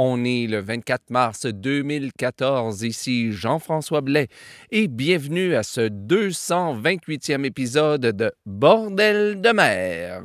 On est le 24 mars 2014. Ici Jean-François Blais et bienvenue à ce 228e épisode de Bordel de mer.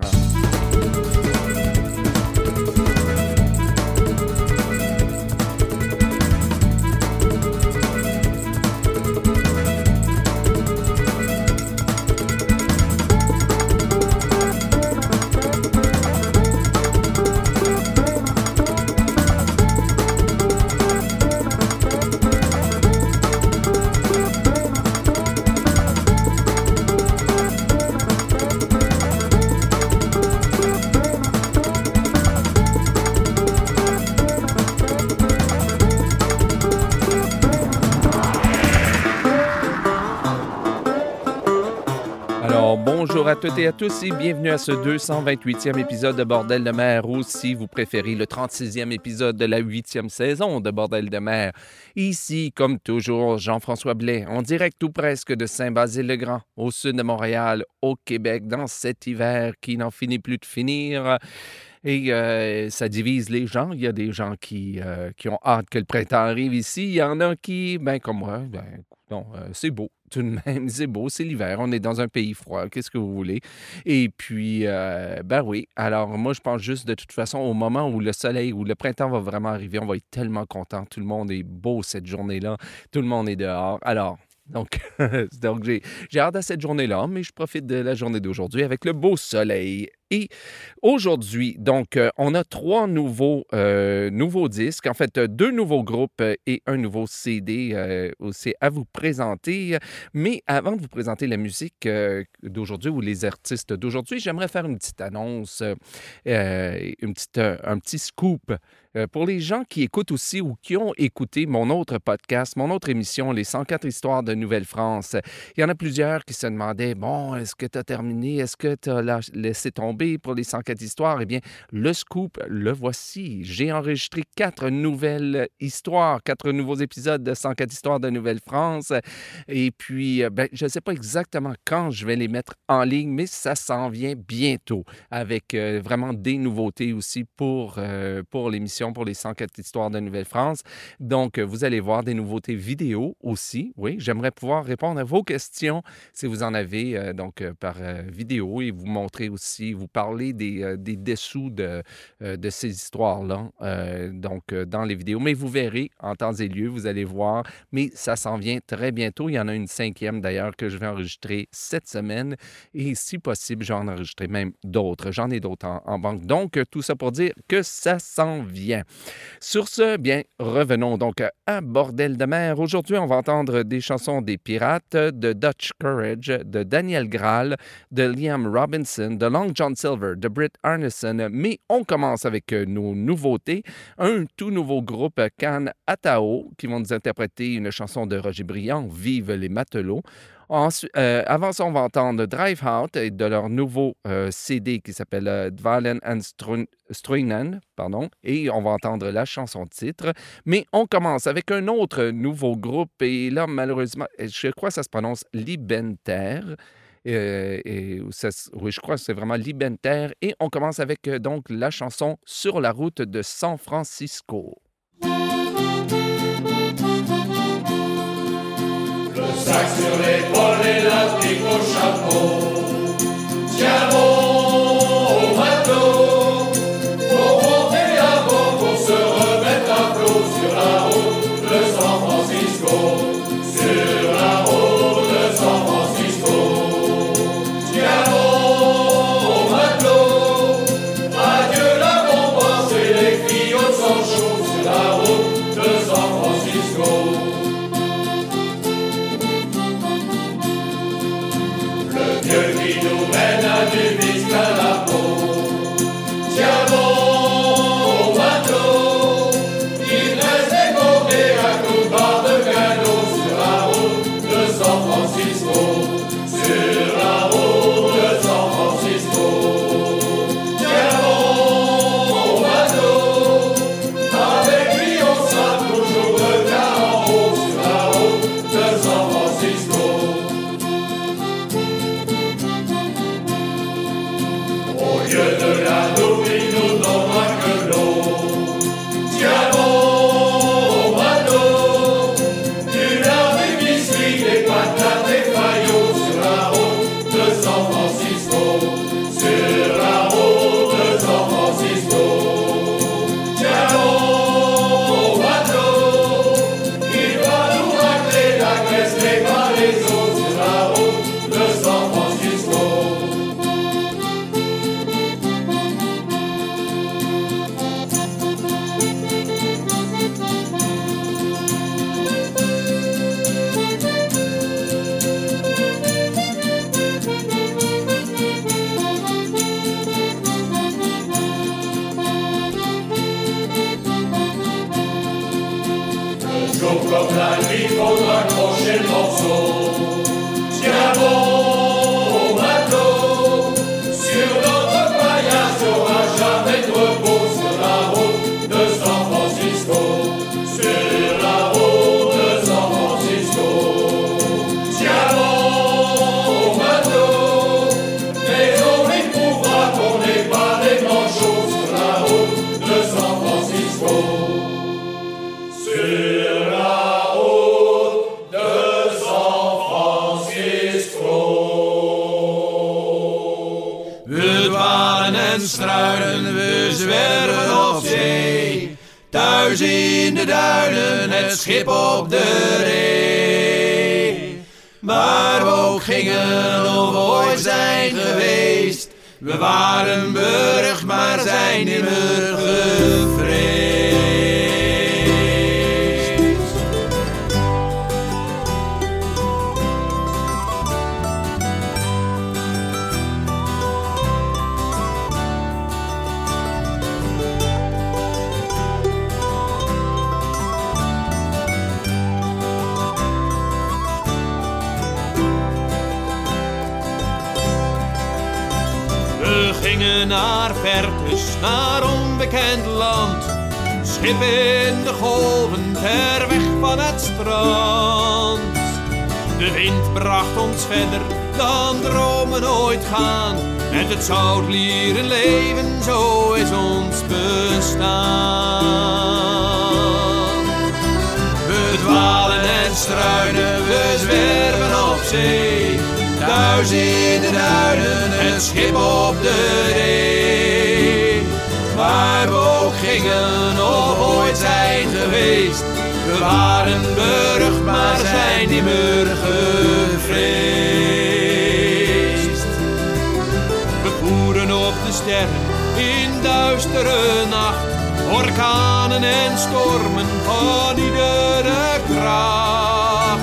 Toutes et à tous et bienvenue à ce 228e épisode de Bordel de mer ou si vous préférez le 36e épisode de la 8e saison de Bordel de mer. Ici, comme toujours, Jean-François Blais, en direct tout presque de Saint-Basile-le-Grand, au sud de Montréal, au Québec, dans cet hiver qui n'en finit plus de finir. Et ça divise les gens. Il y a des gens qui, qui ont hâte que le printemps arrive ici. Il y en a qui, ben comme moi, ben, c'est beau tout de même, c'est beau, c'est l'hiver, on est dans un pays froid, qu'est-ce que vous voulez? Et puis, ben oui, alors moi, je pense juste de toute façon, au moment où le soleil, où le printemps va vraiment arriver, on va être tellement content, tout le monde est beau cette journée-là, tout le monde est dehors. Alors, donc, donc j'ai hâte à cette journée-là, mais je profite de la journée d'aujourd'hui avec le beau soleil. Et aujourd'hui, donc, euh, on a trois nouveaux, euh, nouveaux disques, en fait, deux nouveaux groupes et un nouveau CD euh, aussi à vous présenter. Mais avant de vous présenter la musique d'aujourd'hui ou les artistes d'aujourd'hui, j'aimerais faire une petite annonce, une petite, un petit scoop pour les gens qui écoutent aussi ou qui ont écouté mon autre podcast, mon autre émission, Les 104 histoires de Nouvelle-France, il y en a plusieurs qui se demandaient, bon, est-ce que tu as terminé? Est-ce que tu as laissé tomber? Pour les 104 histoires? Eh bien, le scoop, le voici. J'ai enregistré quatre nouvelles histoires, quatre nouveaux épisodes de 104 histoires de Nouvelle-France. Et puis, euh, ben, je ne sais pas exactement quand je vais les mettre en ligne, mais ça s'en vient bientôt avec euh, vraiment des nouveautés aussi pour, pour l'émission pour les 104 histoires de Nouvelle-France. Donc, euh, vous allez voir des nouveautés vidéo aussi. Oui, j'aimerais pouvoir répondre à vos questions si vous en avez, euh, donc euh, par vidéo et vous montrer aussi, vous parler des, des dessous de, de ces histoires-là, donc dans les vidéos. Mais vous verrez en temps et lieu, vous allez voir. Mais ça s'en vient très bientôt. Il y en a une cinquième d'ailleurs que je vais enregistrer cette semaine. Et si possible, j'en enregistrer même d'autres. J'en ai d'autres en, en banque. Donc, tout ça pour dire que ça s'en vient. Sur ce, bien, revenons donc à Bordel de mer. Aujourd'hui, on va entendre des chansons des Pirates, de Dutch Courage, de Daniel Graal, de Liam Robinson, de Long John Silver, de Britt Arneson. Mais on commence avec nos nouveautés. Un tout nouveau groupe, Can Atao, qui vont nous interpréter une chanson de Roger Briand, Vive les matelots. Euh, avant ça, on va entendre Drive Out et de leur nouveau euh, CD qui s'appelle euh, Dvalen and Struinen, pardon, et on va entendre la chanson titre. Mais on commence avec un autre nouveau groupe et là, malheureusement, je crois que ça se prononce Libenter. Et oui, je crois que c'est vraiment Libenter. Et on commence avec donc la chanson Sur la route de San Francisco. sac sur l'épaule et la au chapeau. Tiens Waar we ook gingen of ooit zijn geweest. We waren burg, maar zijn nimmer naar onbekend land. Schip in de golven, ter weg van het strand. De wind bracht ons verder dan dromen ooit gaan. Met het zoutlieren leven, zo is ons bestaan. We dwalen en struinen, we zwerven op zee. Thuis in de duinen, het schip op de ree. Gingen of ooit zijn geweest. We waren burg, maar zijn niet meer gevreesd. We voeren op de sterren in duistere nacht. Orkanen en stormen van iedere kracht.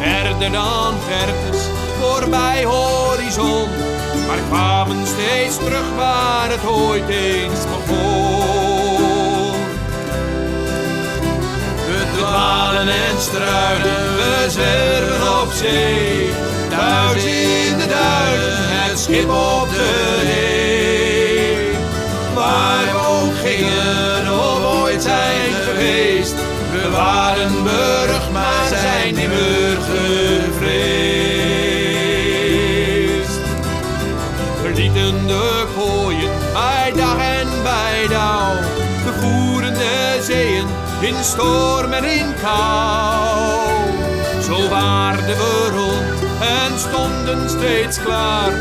Verder dan vertes, voorbij horizon. Maar kwamen steeds terug waar het ooit eens begon. Dwalen en struinen, we zwerven op zee. Thuis in de duinen, het schip op de ree. Waar we ook gingen of ooit zijn geweest. We waren burg, maar zijn niet meer gevreesd. In en in kou. Zo waarden we rond en stonden steeds klaar.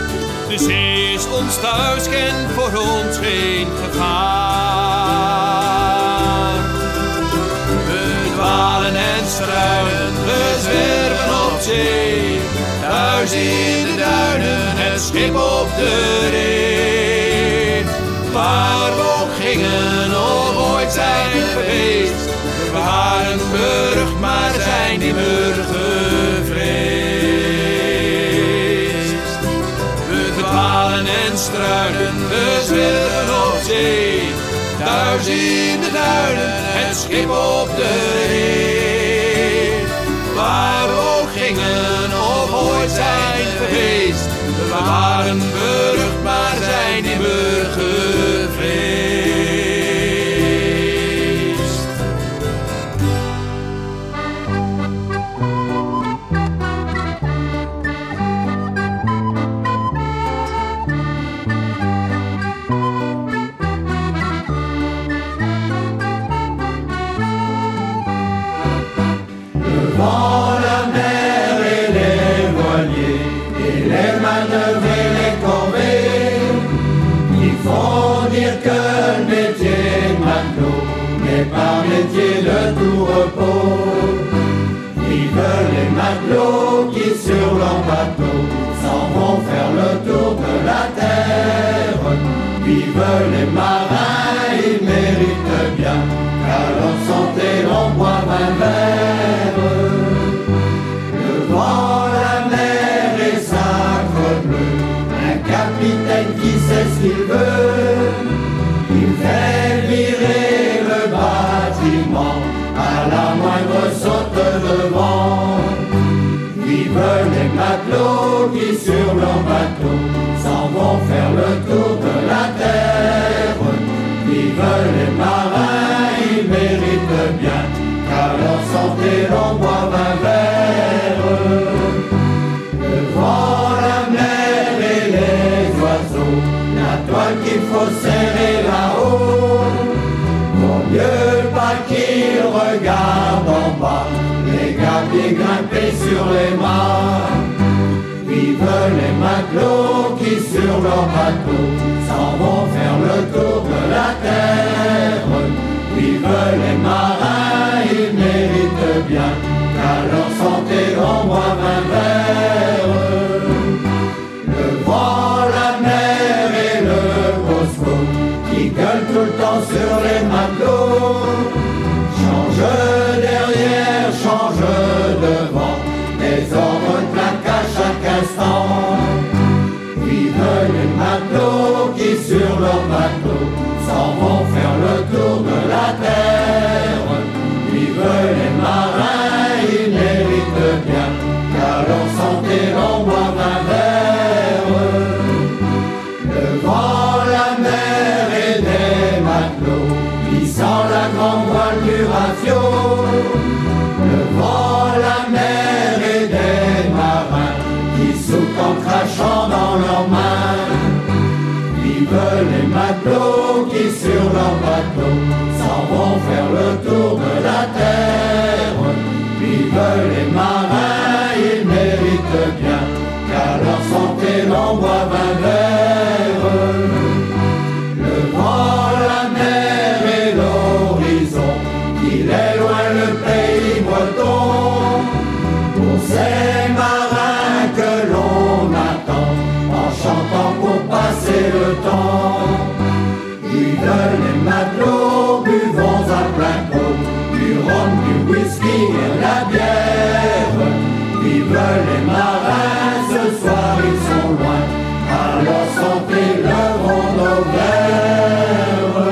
De zee is ons thuis, kent voor ons geen gevaar. We dwalen en struinen, we zwerven op zee. Thuis in de duinen, het schip op de ree. Waar we gingen We waren burg, maar zijn niet meer gevreesd. We dwalen en struinen, we zwerven op zee. Thuis in de duinen, het schip op de ree. Waar we ook gingen of ooit zijn geweest. We waren de tout repos. Vivent les matelots qui sur leur bateau s'en vont faire le tour de la terre. Vivent les marins, ils méritent bien qu'à leur santé l'on boive un verre. Devant la mer et sacre bleu, un capitaine qui sait ce qu'il veut, leur bateau s'en vont faire le tour de la terre. Vive les marins, ils méritent bien qu'à leur santé l'on boive un verre. Devant la mer et les oiseaux, la toile qu'il faut serrer là-haut. Vaut mieux pas qu'ils regardent en bas, grimpés sur les mâts. Vive les matelots qui sur leur bateau s'en vont faire le tour de la terre. Vive les marins, ils méritent bien qu'à leur santé l'on boive un verre. Le vent, la mer et le bosco qui gueulent tout le temps sur les matelots. Change derrière, change devant, les ordres claquent à chaque instant. Vive les matelots qui sur leur bateau leur bateau s'en vont faire le tour de la terre. Vive les marins, ils méritent bien qu'à leur santé l'on boive un verre. Le vent, la mer et l'horizon, il est loin le pays breton. Pour ces marins que l'on attend, en chantant pour passer le temps. Vive les matelots, buvons à plein pot, du rhum, du whisky et la bière. Vive les marins, ce soir ils sont loin, à leur santé lèveront nos verres.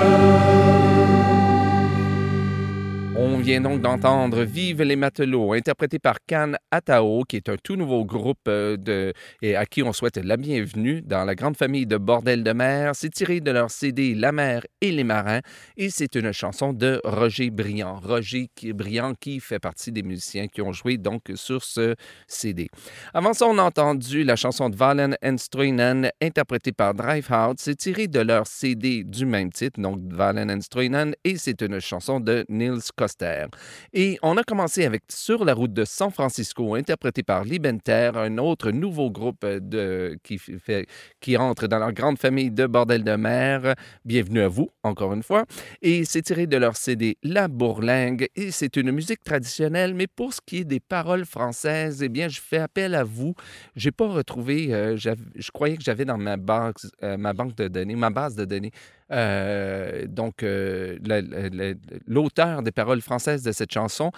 D'entendre Vive les matelots, interprété par Can Atao, qui est un tout nouveau groupe euh, de, et à qui on souhaite la bienvenue dans la grande famille de Bordel de mer. C'est tiré de leur CD La mer et les marins et c'est une chanson de Roger Briand. Roger Briand qui fait partie des musiciens qui ont joué donc sur ce CD. Avant ça, on a entendu la chanson de Valen Enstruinen, interprétée par Drivehout. C'est tiré de leur CD du même titre, donc Valen Enstruinen, et c'est une chanson de Niels Coster. Et on a commencé avec Sur la route de San Francisco, interprété par Libenter, un autre nouveau groupe de, qui, fait, qui entre dans leur grande famille de bordel de mer. Bienvenue à vous, encore une fois. Et c'est tiré de leur CD La Bourlingue, et c'est une musique traditionnelle, mais pour ce qui est des paroles françaises, eh bien, je fais appel à vous. J'ai pas retrouvé, euh, je croyais que j'avais dans ma, euh, ma banque de données, ma base de données, euh, donc, euh, la- la- la- l'auteur des paroles françaises de cette chanson,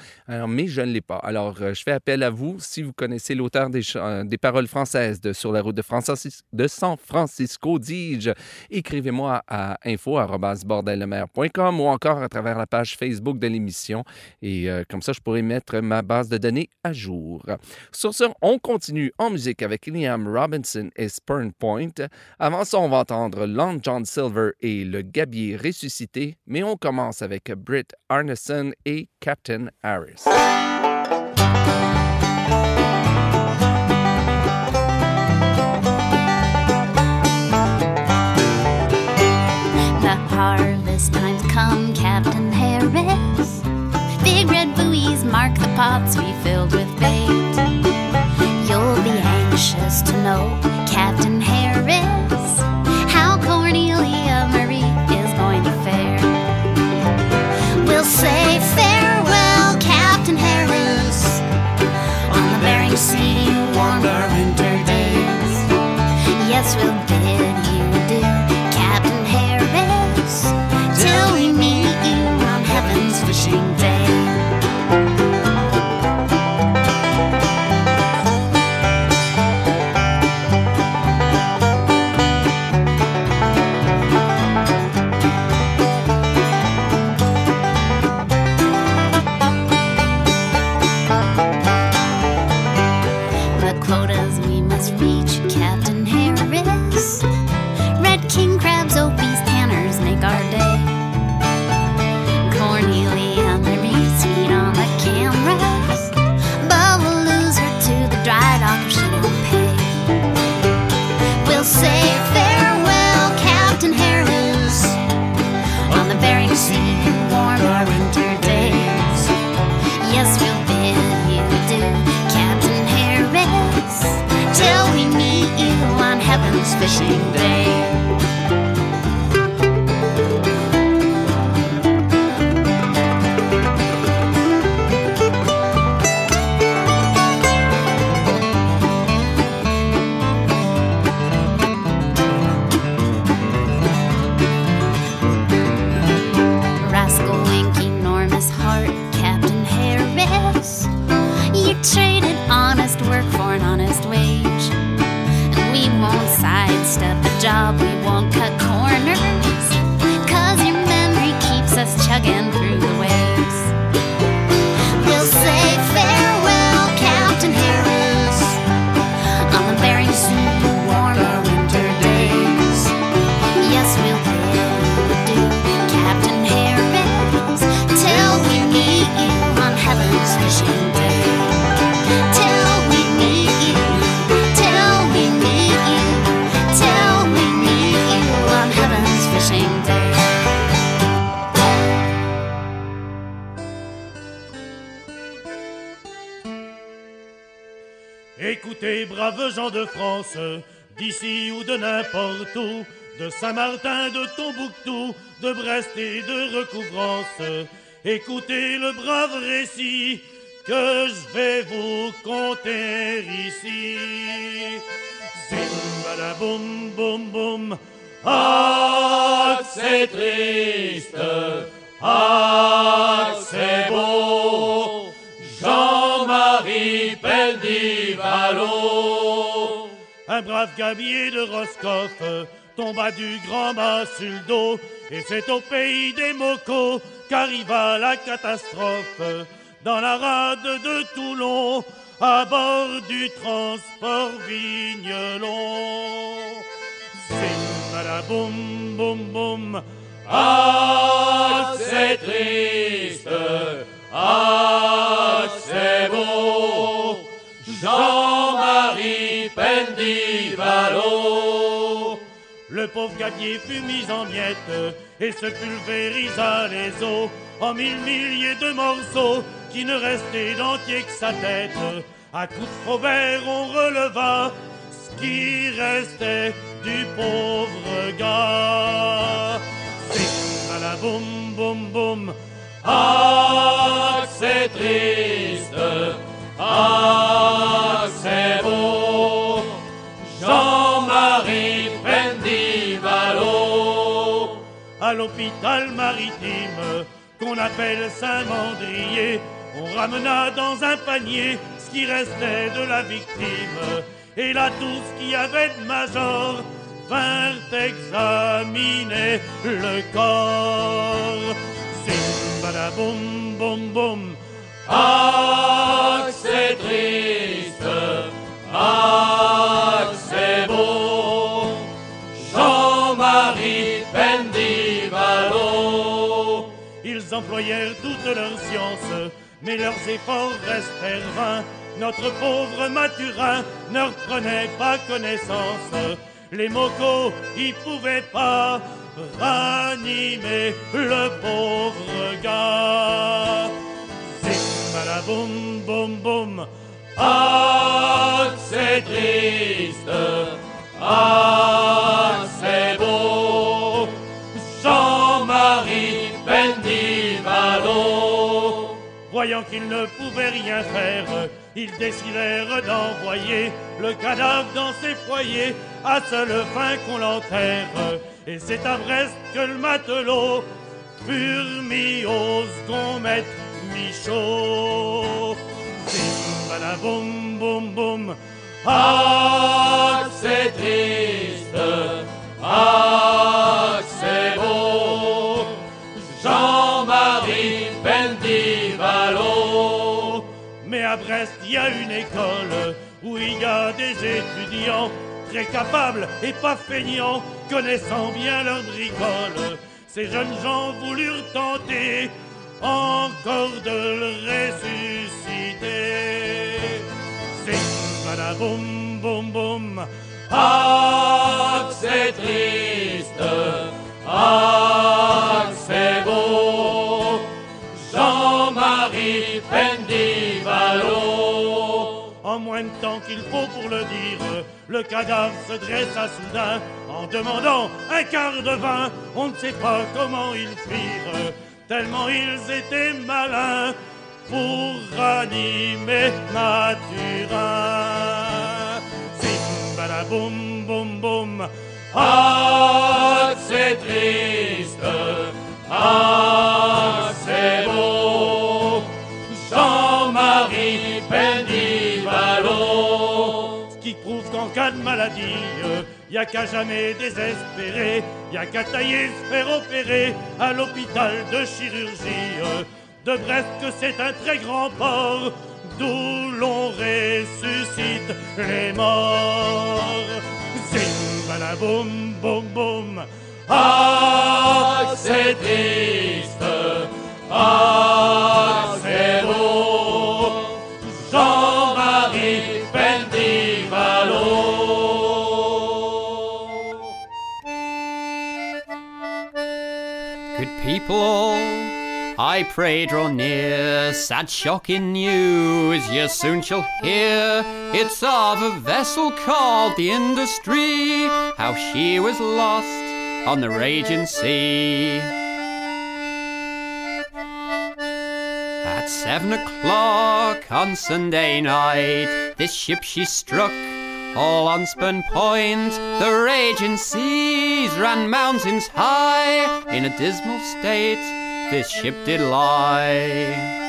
mais je ne l'ai pas. Alors, euh, je fais appel à vous. Si vous connaissez l'auteur des, paroles françaises de Sur la route de, San Francisco, dis-je, écrivez-moi à info.bordellemer.com ou encore à travers la page Facebook de l'émission. Et comme ça, je pourrai mettre ma base de données à jour. Sur ce, on continue en musique avec Liam Robinson et Spurn Point. Avant ça, on va entendre Long John Silver et le gabier ressuscité, mais on commence avec Britt Arneson et Captain Harris. The harvest time's come, Captain Harris. Big red buoys mark the pots we filled with bait. You'll be anxious to know, Captain Yes, we'll bid you adieu, Captain Harris, till we meet you on Heaven's fishing day. The D'ici ou de n'importe où, de Saint-Martin, de Tombouctou, de Brest et de Recouvrance, écoutez le brave récit que je vais vous conter ici. Zim, boum, boum, boum. Ah, c'est triste, ah, c'est beau. Jean-Marie Pendivalo. Un brave gabier de Roscoff tomba du grand mât sur le dos, et c'est au pays des mocos qu'arriva la catastrophe. Dans la rade de Toulon, à bord du transport Vigneron. Zim, boum, boum, boum. Ah, pauvre gabier fut mis en miettes et se pulvérisa les os en mille milliers de morceaux qui ne restaient d'entier que sa tête. À coups de Faubert, on releva ce qui restait du pauvre gars. Zim, la boum, boum, boum. Ah, c'est triste, ah, l'hôpital maritime qu'on appelle Saint-Mandrier, on ramena dans un panier ce qui restait de la victime. Et là, tout ce qu'il avait de major vinrent examiner le corps. Boum, boum. Ah, c'est triste, ah, Ils employèrent toute leur science, mais leurs efforts restèrent vains. Notre pauvre Mathurin ne reprenait pas connaissance. Les mocos, ils pouvaient pas ranimer le pauvre gars. Zim, boum, boum, boum. Ah, c'est triste, ah, Voyant qu'ils ne pouvaient rien faire, ils décidèrent d'envoyer le cadavre dans ses foyers à seule fin qu'on l'enterre. Et c'est à Brest que le matelot furent mis au second Michaud. Boum, boum. Ah, c'est triste, ah, à Brest, il y a une école où il y a des étudiants très capables et pas feignants, connaissant bien leur bricole. Ces jeunes gens voulurent tenter encore de le ressusciter. Zim, boum, boum, boum. Ah, c'est triste, ah, Temps qu'il faut pour le dire, le cadavre se dressa soudain en demandant un quart de vin. On ne sait pas comment ils firent, tellement ils étaient malins pour ranimer Mathurin. Zimbalaboum, boum, boum. Ah, c'est triste. Ah, de maladie, y a qu'à jamais désespérer, y a qu'à tailler, se faire opérer à l'hôpital de chirurgie de Brest c'est un très grand port d'où l'on ressuscite les morts. Zimbala boum boum boum. Ah, c'est triste. Ah, Good people, I pray draw near. Sad shocking news you soon shall hear. It's of a vessel called the Industry, how she was lost on the raging sea. At seven o'clock on Sunday night, this ship she struck all on Spun Point. The raging seas ran mountains high. In a dismal state, this ship did lie.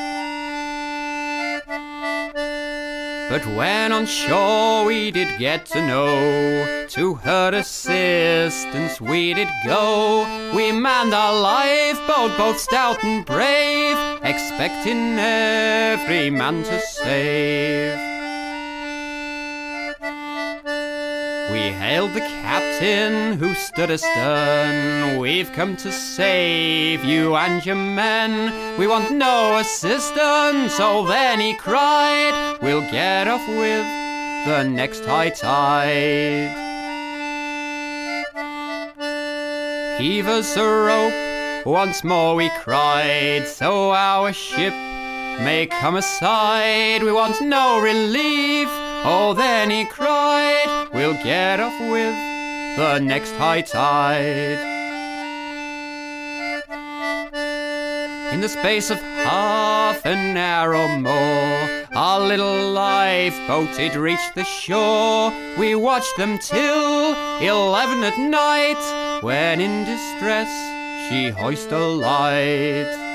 But when on shore we did get to know, to her assistance we did go. We manned our lifeboat, both stout and brave, expecting every man to save. We hailed the captain who stood astern. We've come to save you and your men. We want no assistance. So then he cried, We'll get off with the next high tide. Heave us a rope, once more we cried, so our ship may come aside. We want no relief. Oh, then he cried, We'll get off with the next high tide. In the space of half an hour or more, our little lifeboat had reached the shore. We watched them till eleven at night, when in distress she hoisted a light.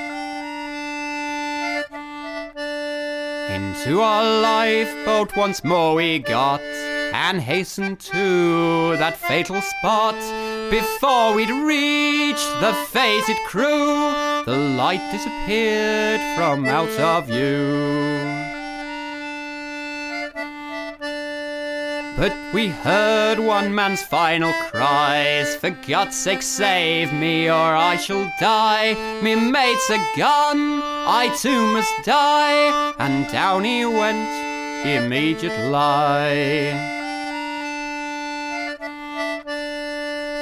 Into our lifeboat once more we got and hastened to that fatal spot. Before we'd reached the fated crew, the light disappeared from out of view. But we heard one man's final cries. For God's sake save me or I shall die. Me mate's a gun, I too must die. And down he went immediately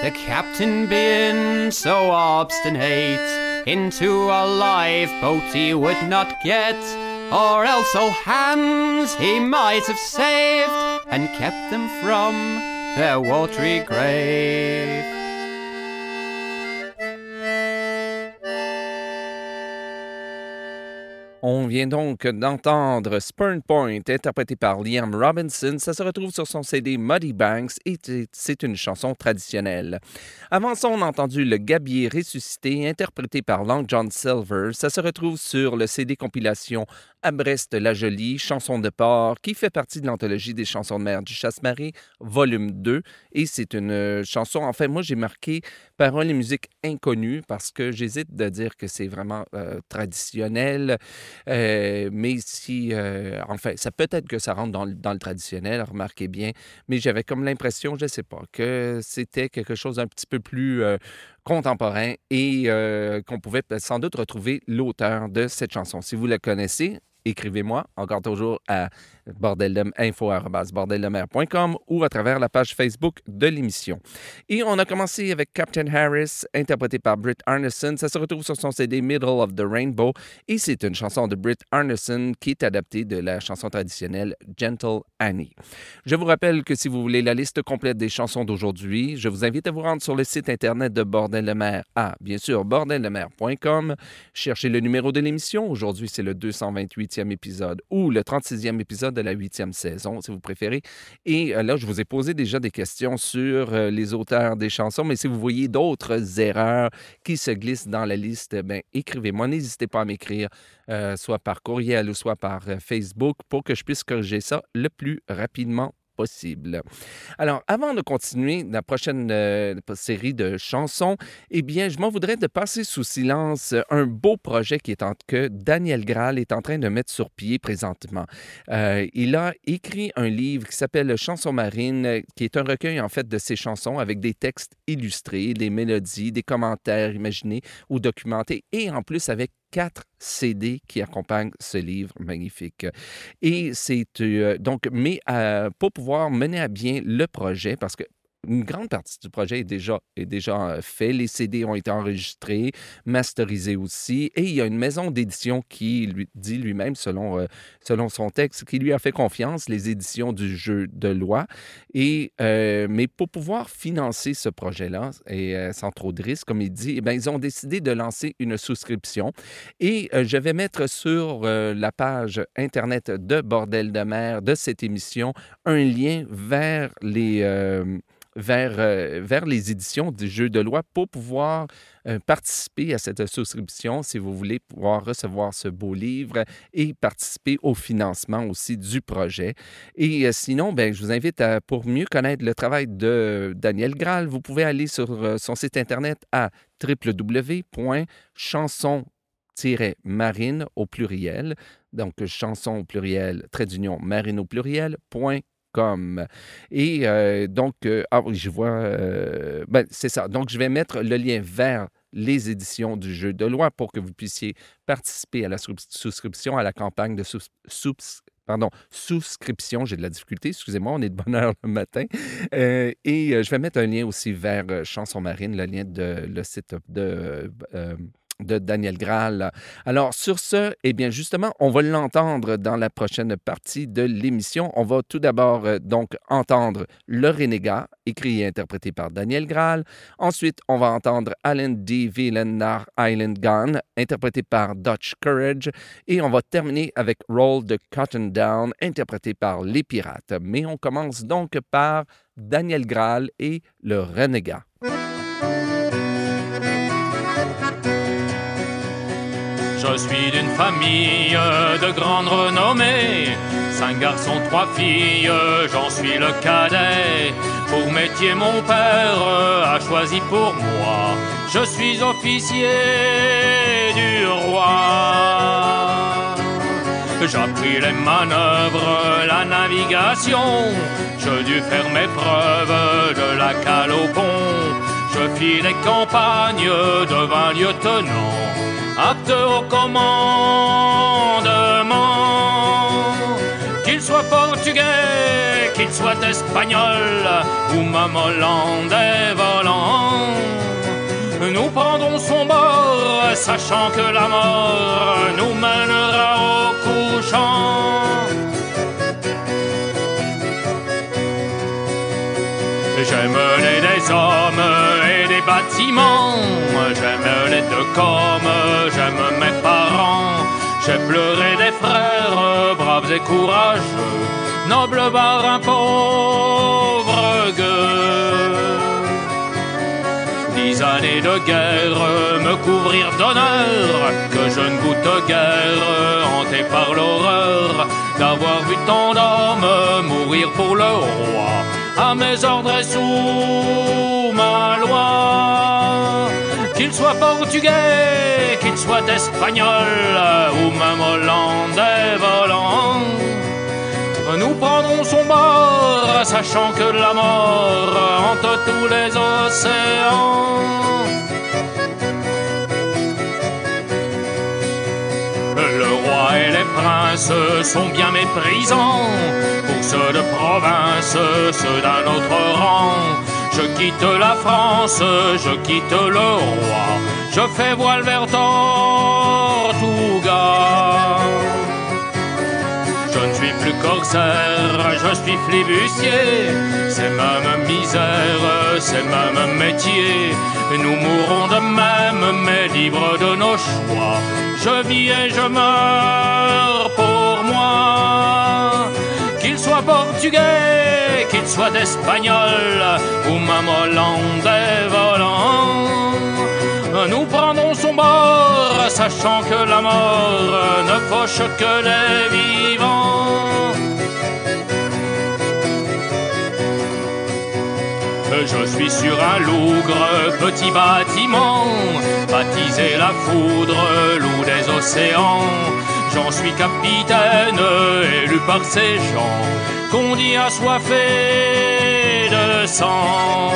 The captain being so obstinate Into a lifeboat he would not get Or else all hands he might have saved And kept them from their watery grave On vient donc d'entendre Spurn Point, interprété par Liam Robinson. Ça se retrouve sur son CD Muddy Banks et c'est une chanson traditionnelle. Avant ça, on a entendu Le Gabier ressuscité, interprété par Long John Silver. Ça se retrouve sur le CD compilation À Brest la Jolie, chanson de port, qui fait partie de l'anthologie des chansons de mer du Chasse-Marée, volume 2. Et c'est une euh, chanson, en fait, moi j'ai marqué paroles et musique inconnues parce que j'hésite de dire que c'est vraiment euh, traditionnel. Euh, mais si, enfin, ça peut être que ça rentre dans, le- dans le traditionnel, remarquez bien, mais j'avais comme l'impression, je ne sais pas, que c'était quelque chose d'un petit peu plus contemporain et qu'on pouvait sans doute retrouver l'auteur de cette chanson. Si vous la connaissez, écrivez-moi encore toujours à bordeldeinfo.bordeldemer.com ou à travers la page Facebook de l'émission. Et on a commencé avec Captain Harris, interprété par Britt Arneson. Ça se retrouve sur son CD Middle of the Rainbow et c'est une chanson de Britt Arneson qui est adaptée de la chanson traditionnelle Gentle Annie. Je vous rappelle que si vous voulez la liste complète des chansons d'aujourd'hui, je vous invite à vous rendre sur le site internet de Bordel à, bien sûr, bordeldemer.com. Cherchez le numéro de l'émission. Aujourd'hui, c'est le 228e épisode ou le 36e épisode de la huitième saison, si vous préférez. Et euh, là, je vous ai posé déjà des questions sur euh, les auteurs des chansons, mais si vous voyez d'autres erreurs qui se glissent dans la liste, ben, écrivez-moi. N'hésitez pas à m'écrire, euh, soit par courriel ou soit par Facebook, pour que je puisse corriger ça le plus rapidement possible. Alors, avant de continuer la prochaine euh, série de chansons, eh bien, je m'en voudrais de passer sous silence un beau projet qui est en, que Daniel Graal est en train de mettre sur pied présentement. Euh, il a écrit un livre qui s'appelle Chansons marines, qui est un recueil en fait de ses chansons avec des textes illustrés, des mélodies, des commentaires imaginés ou documentés, et en plus avec quatre CD qui accompagnent ce livre magnifique. Et c'est euh, donc, mais euh, pour pouvoir mener à bien le projet, parce que une grande partie du projet est déjà, est déjà euh, fait. Les CD ont été enregistrés, masterisés aussi. Et il y a une maison d'édition qui lui dit lui-même, selon, euh, selon son texte, qui lui a fait confiance, les éditions du jeu de loi. Et, euh, mais pour pouvoir financer ce projet-là, et sans trop de risques, comme il dit, eh ils ont décidé de lancer une souscription. Et je vais mettre sur la page Internet de Bordel de mer de cette émission un lien vers les... vers, euh, vers les éditions du jeu de loi pour pouvoir euh, participer à cette souscription si vous voulez pouvoir recevoir ce beau livre et participer au financement aussi du projet. Et euh, sinon, ben, je vous invite à, pour mieux connaître le travail de Daniel Graal, vous pouvez aller sur son site internet à www.chanson-marine au pluriel, donc chanson au pluriel, trait d'union, marine au pluriel, com. Et euh, donc, euh, ah oui, je vois, euh, ben, c'est ça. Donc, je vais mettre le lien vers les éditions du jeu de loi pour que vous puissiez participer à la sous- souscription, à la campagne de pardon, souscription. J'ai de la difficulté, excusez-moi, on est de bonne heure le matin. Et je vais mettre un lien aussi vers Chanson Marine, le lien de le site de. De Daniel Graal. Alors, sur ce, eh bien, justement, on va l'entendre dans la prochaine partie de l'émission. On va tout d'abord, euh, donc, entendre Le Renégat, écrit et interprété par Daniel Graal. Ensuite, on va entendre Alan D. Villain nach Island Gone, interprété par Dutch Courage. Et on va terminer avec Roll the Cotton Down, interprété par Les Pirates. Mais on commence donc par Daniel Graal et Le Renégat. Je suis d'une famille de grande renommée. Cinq garçons, trois filles, j'en suis le cadet. Pour métier, mon père a choisi pour moi. Je suis officier du roi. J'appris les manœuvres, la navigation. Je dus faire mes preuves de la cale. Je fis les campagnes, devint lieutenant, apte au commandement. Qu'il soit portugais, qu'il soit espagnol, ou même hollandais volant. Nous prendrons son bord, sachant que la mort nous mènera au couchant. J'aime les hommes j'aime les deux comme j'aime mes parents. J'ai pleuré des frères, braves et courageux, nobles marins pauvres gueux. Dix années de guerre me couvrirent d'honneur, que je ne goûte guère, hanté par l'horreur d'avoir vu tant d'hommes mourir pour le roi, à mes ordres et sous ma loi. Qu'il soit portugais, qu'il soit espagnol, ou même hollandais volant. Nous prendrons son bord, sachant que la mort hante tous les océans. Princes sont bien méprisants. Pour ceux de province, ceux d'un autre rang. Je quitte la France, je quitte le roi. Je fais voile vers Tortuga. Corsaire, je suis flibustier. C'est même misère, c'est même métier. Nous mourrons de même, mais libres de nos choix. Je vis et je meurs pour moi. Qu'il soit portugais, qu'il soit espagnol, ou même hollandais volant. Nous prendrons son bord, sachant que la mort ne fauche que les vivants. Suis sur un lougre, petit bâtiment, baptisé la foudre, loup des océans. J'en suis capitaine, élu par ces gens, qu'on dit assoiffé de sang.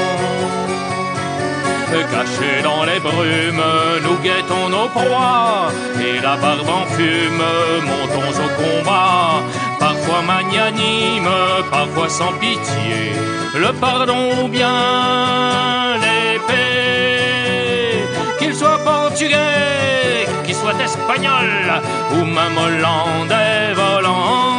Cachés dans les brumes, nous guettons nos proies, et la barbe en fume, montons au combat. Magnanime, parfois sans pitié, le pardon ou bien l'épée. Qu'il soit portugais, qu'il soit espagnol, ou même hollandais volant.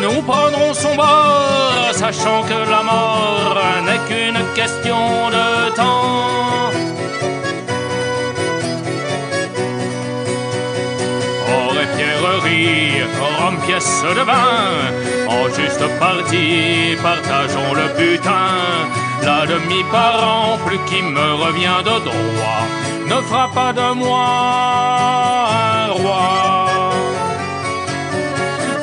Nous prendrons son bord, sachant que la mort n'est qu'une question de temps. Pièce de vin, en juste partie, partageons le butin. La demi-par an, plus qui me revient de droit, ne fera pas de moi un roi.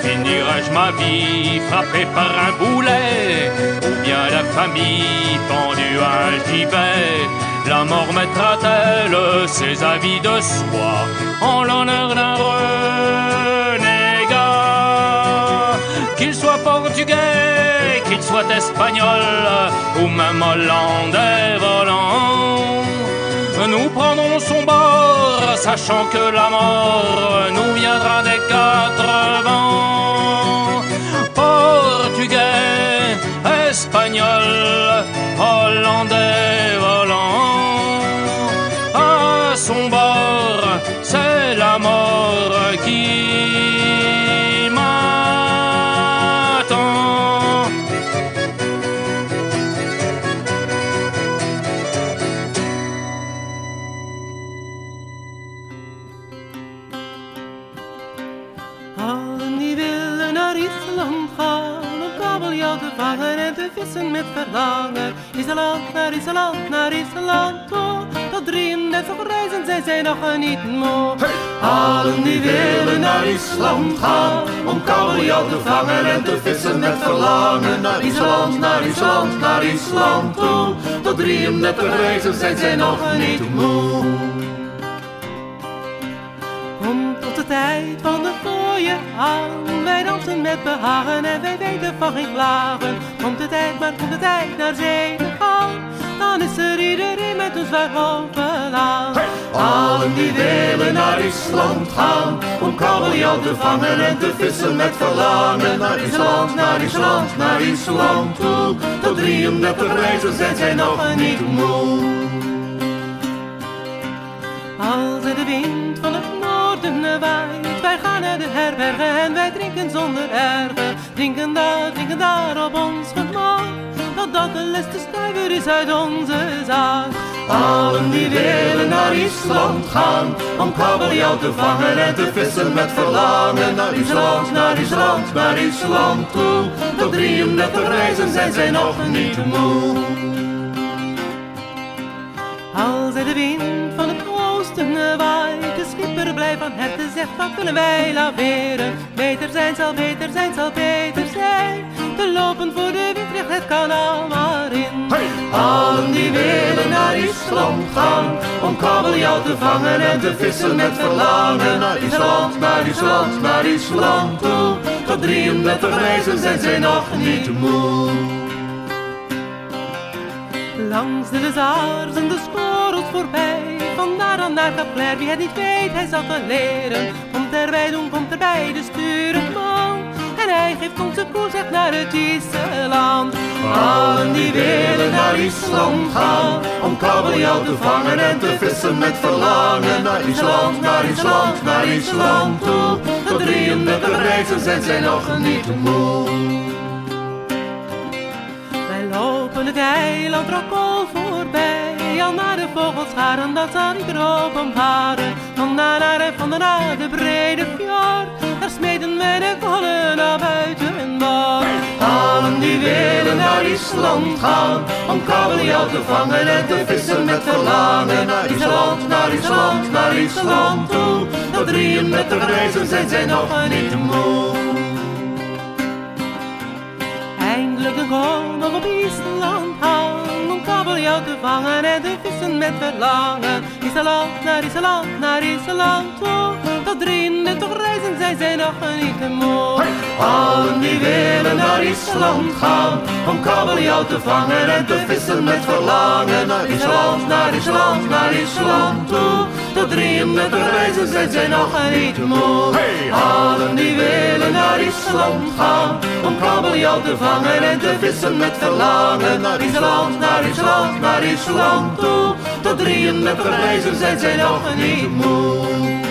Finirai-je ma vie frappé par un boulet Ou bien la famille pendue à un gibet La mort mettra-t-elle ses avis de soi En l'honneur d'un renégat? Qu'il soit portugais, qu'il soit espagnol Ou même hollandais volant nous prendrons son bord, sachant que la mort nous viendra des quatre vents. Portugais, espagnol, hollandais. La qui m'attend. Allen die willen naar Island gaan om kabeljauw te vangen en te vissen met verlangen. Island, naar Island, naar Island toe. Tot 33 reizen zijn zij nog niet moe. Allen die willen naar Island gaan om kabeljauw te vangen en te vissen met verlangen. Naar Island, naar Island, naar Island toe. Tot 33 reizen zijn zij nog niet moe. Komt tot de tijd van de fooien aan. Wij dansen met behagen en wij weten van geen klagen. Komt de tijd, maar komt de tijd naar zee te gaan. Dan is er iedereen met ons waar bovenaan. Allen die willen naar Island gaan om kabeljauw te vangen en te vissen met verlangen. Naar Island, naar Island, naar Island toe. Tot 33 reizen zijn zij nog niet moe. Als er de wind van het noorden waait, wij gaan naar de herbergen en wij drinken zonder ergen. Drinken daar, drinken daar op ons gemak, totdat de laatste stuiver is uit onze zaak. Allen die willen naar Island gaan om kabeljauw te vangen en te vissen met verlangen. Naar Island, naar Island, naar Island toe. Tot 33 reizen zijn zij nog niet moe. Als de wind van het oosten waait, de schipper blij van harte zegt, wat willen wij laveren? Beter zijn zal, beter zijn zal, beter zijn. Te lopen voor de windrecht het kanaal. Allen die willen naar Island gaan om kabeljauw te vangen en te vissen met verlangen. Naar Island, naar Island, naar Island toe. Tot 33 reizen zijn zij nog niet moe. Langs de zaars en de schorels voorbij, van daar aan naar Capler, wie het niet weet, hij zal het leren. Komt er erbij doen, komt erbij de stuurman. En hij geeft ons een koerzeg naar het Gisseland. Allen die willen naar Island gaan, om kabeljauw te vangen en te vissen met verlangen. Naar Island, naar Island, naar Island toe. Tot 33 reizen zijn zij nog niet moe. Wij lopen het eiland Rokkol voorbij, al naar de vogelscharen, dat zal niet erop omharen. Van daar naar de, van daar naar de brede fjord, smeden wij de kollen naar buiten en boord. Allen die willen naar Island gaan, om kabeljauw te vangen en te vissen met verlangen. Naar Island, naar Island, naar Island toe, tot 33 reizen zijn zij nog niet moe. Eindelijk dan komen we op Island aan Om kabeljauw te vangen en te vissen met verlangen Island, naar Island, naar Island toe Tot 33 reizen zijn zij nog niet moe Allen die willen naar Island gaan Om kabeljauw te vangen en te vissen met verlangen Naar Island, naar Island, naar Island toe. Tot 33 reizen zijn zij nog niet moe Allen die willen naar Island gaan Om kabeljauw te vangen en te vissen met verlangen Naar Island, naar Island, naar Island toe. Tot 33 reizen zijn zij nog niet moe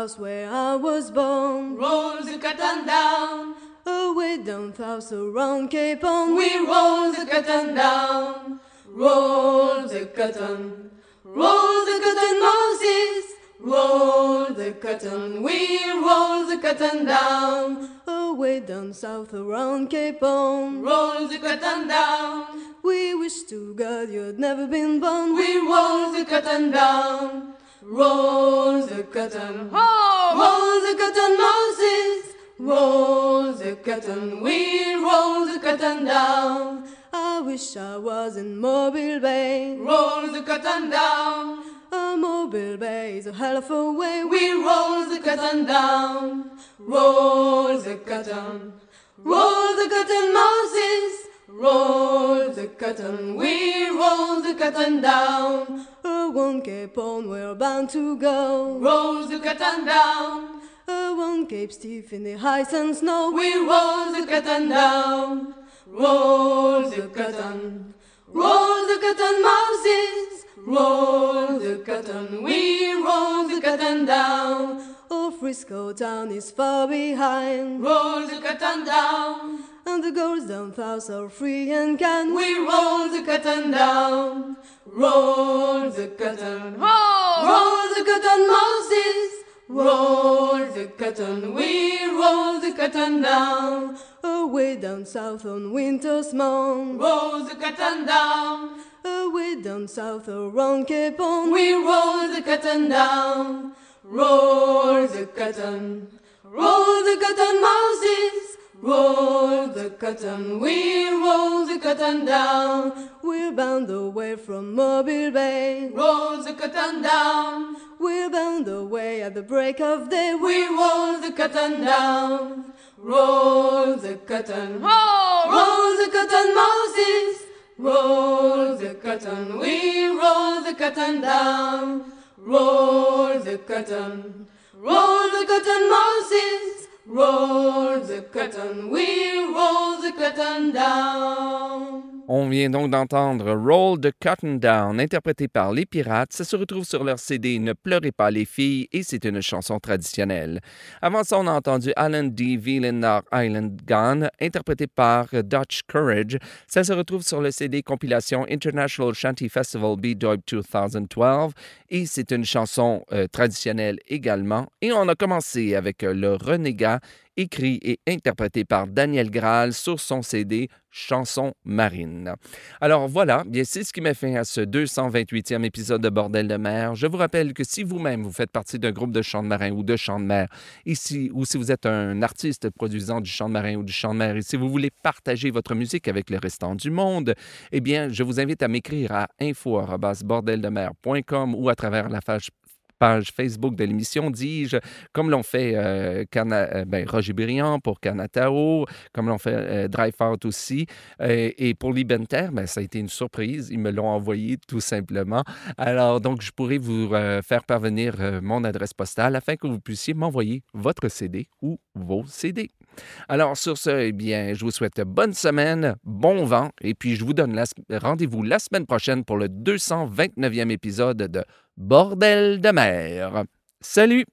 south where I was born. Rolls the curtain down. Away down south around Cape Horn. We roll the curtain down. Roll the curtain. Roll the curtain, Moses. Roll the curtain. We roll the curtain down. Away down south around Cape Horn. Roll the curtain down. We wish to God you'd never been born. We roll the curtain down. Roll the curtain. Oh! Roll the curtain, Moses. Roll the curtain. We roll the curtain down. I wish I was in Mobile Bay. Roll the curtain down. A Mobile Bay is a hell of a way. We roll the curtain down. Roll the curtain. Roll the curtain, Moses. Roll the curtain. We roll the curtain down. A one Cape on, we're bound to go. Roll the curtain down. A one Cape Stiff in the high sun snow. We roll the curtain down. Roll the curtain. Roll the curtain, Moses. Roll the curtain. We roll the curtain down. Oh, Frisco town is far behind. Roll the curtain down. And the girls down south are free and can. We roll the curtain down. Roll the curtain. Oh! Roll the curtain, Moses. Roll the curtain. We roll the curtain down. Away down south on Winter's Mound. Roll the curtain down. Away down south around Cape Horn. We roll the curtain down. Roll the curtain. Roll the curtain, Moses. Roll the curtain. We roll the curtain down. We're bound away from Mobile Bay. Roll the curtain down. We're bound away at the break of day. We roll the curtain down. Roll the curtain. Oh! Roll the curtain, Moses. Roll the curtain. We roll the curtain down. Roll the curtain. Roll the curtain, Moses. Roll the curtain. We roll the curtain down. On vient donc d'entendre Roll the Cotton Down, interprété par Les Pirates. Ça se retrouve sur leur CD Ne pleurez pas les filles et c'est une chanson traditionnelle. Avant ça, on a entendu Alan D. Villanar Island Gone, interprété par Dutch Courage. Ça se retrouve sur le CD compilation International Shanty Festival B-Doib 2012 et c'est une chanson euh, traditionnelle également. Et on a commencé avec euh, Le Renégat écrit et interprété par Daniel Graal sur son CD Chanson marine. Alors voilà, bien c'est ce qui met fin à ce 228e épisode de Bordel de mer. Je vous rappelle que si vous-même vous faites partie d'un groupe de chant de marin ou de chant de mer, ici, ou si vous êtes un artiste produisant du chant de marin ou du chant de mer, et si vous voulez partager votre musique avec le restant du monde, eh bien, je vous invite à m'écrire à info.bordeldemer.com ou à travers la page page Facebook de l'émission, dis-je, comme l'ont fait euh, euh, ben, Roger Briand pour Canatao, comme l'ont fait euh, aussi. Euh, et pour Libenter, ben, ça a été une surprise. Ils me l'ont envoyé tout simplement. Alors, donc, je pourrais vous euh, faire parvenir mon adresse postale afin que vous puissiez m'envoyer votre CD ou vos CD. Alors, sur ce, eh bien, je vous souhaite bonne semaine, bon vent, et puis je vous donne rendez-vous la semaine prochaine pour le 229e épisode de Bordel de mer. Salut!